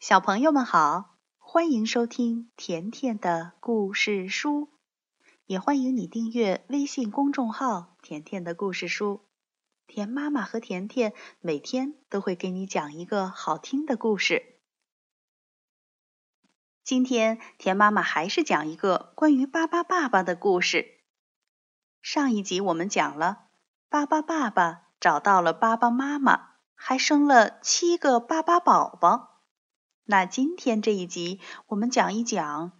小朋友们好，欢迎收听甜甜的故事书，也欢迎你订阅微信公众号“甜甜的故事书”。甜妈妈和甜甜每天都会给你讲一个好听的故事。今天甜妈妈还是讲一个关于巴巴爸爸的故事。上一集我们讲了，巴巴爸爸找到了巴巴妈妈，还生了七个巴巴宝宝。那今天这一集，我们讲一讲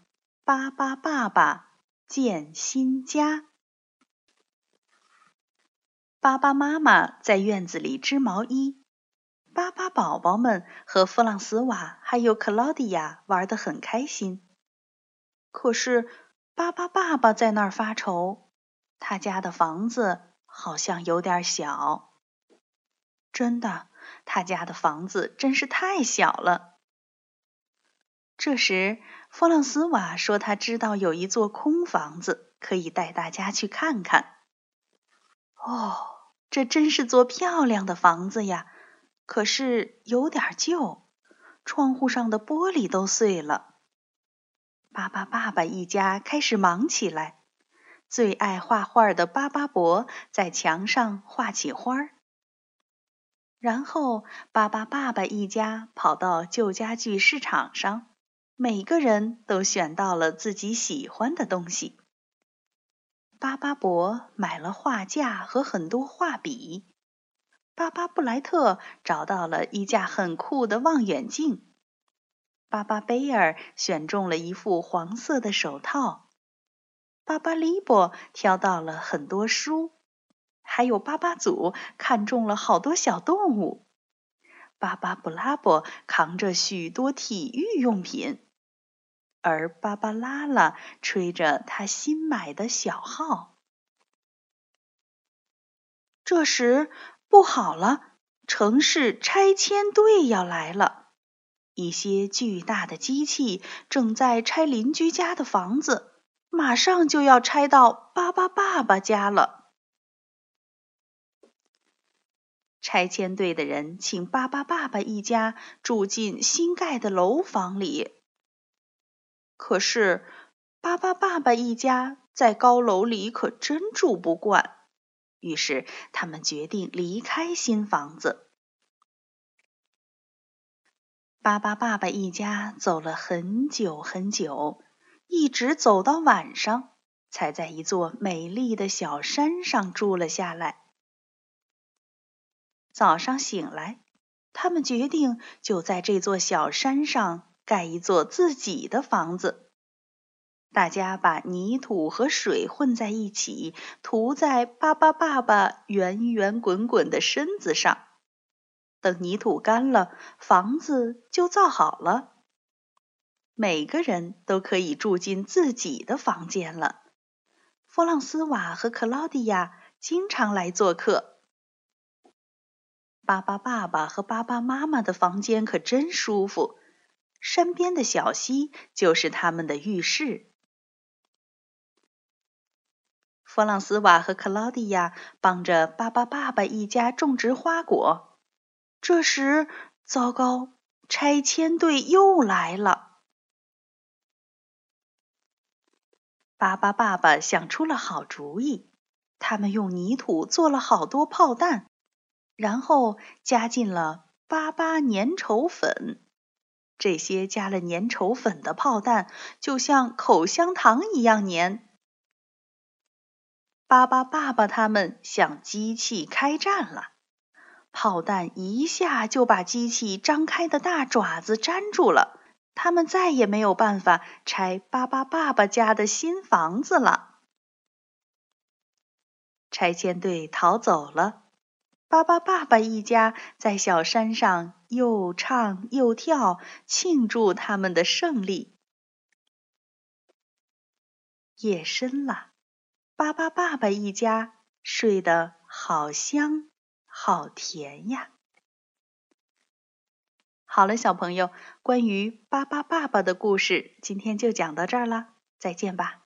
巴巴爸爸建新家。巴巴妈妈在院子里织毛衣，巴巴宝宝们和弗朗斯瓦还有克劳迪亚玩得很开心。可是巴巴爸爸在那儿发愁，他家的房子好像有点小。真的，他家的房子真是太小了。这时，弗朗斯瓦说：“他知道有一座空房子，可以带大家去看看。”哦，这真是座漂亮的房子呀！可是有点旧，窗户上的玻璃都碎了。巴巴爸爸一家开始忙起来。最爱画画的巴巴伯在墙上画起花儿。然后，巴巴爸爸一家跑到旧家具市场上。每个人都选到了自己喜欢的东西。巴巴伯买了画架和很多画笔，巴巴布莱特找到了一架很酷的望远镜，巴巴贝尔选中了一副黄色的手套，巴巴利伯挑到了很多书，还有巴巴祖看中了好多小动物，巴巴布拉伯扛着许多体育用品。而芭芭拉拉吹着他新买的小号。这时，不好了！城市拆迁队要来了。一些巨大的机器正在拆邻居家的房子，马上就要拆到巴巴爸爸家了。拆迁队的人请巴巴爸爸一家住进新盖的楼房里。可是，巴巴爸爸一家在高楼里可真住不惯，于是他们决定离开新房子。巴巴爸爸一家走了很久很久，一直走到晚上，才在一座美丽的小山上住了下来。早上醒来，他们决定就在这座小山上。盖一座自己的房子，大家把泥土和水混在一起，涂在巴巴爸爸圆圆滚滚的身子上。等泥土干了，房子就造好了。每个人都可以住进自己的房间了。弗朗斯瓦和克劳迪亚经常来做客。巴巴爸爸和巴巴妈妈的房间可真舒服。山边的小溪就是他们的浴室。弗朗斯瓦和克劳迪亚帮着巴巴爸爸一家种植花果。这时，糟糕，拆迁队又来了。巴巴爸爸想出了好主意，他们用泥土做了好多炮弹，然后加进了巴巴粘稠粉。这些加了粘稠粉的炮弹，就像口香糖一样粘。巴巴爸爸他们向机器开战了，炮弹一下就把机器张开的大爪子粘住了，他们再也没有办法拆巴巴爸爸家的新房子了。拆迁队逃走了。巴巴爸爸一家在小山上又唱又跳，庆祝他们的胜利。夜深了，巴巴爸爸一家睡得好香好甜呀。好了，小朋友，关于巴巴爸爸的故事，今天就讲到这儿了，再见吧。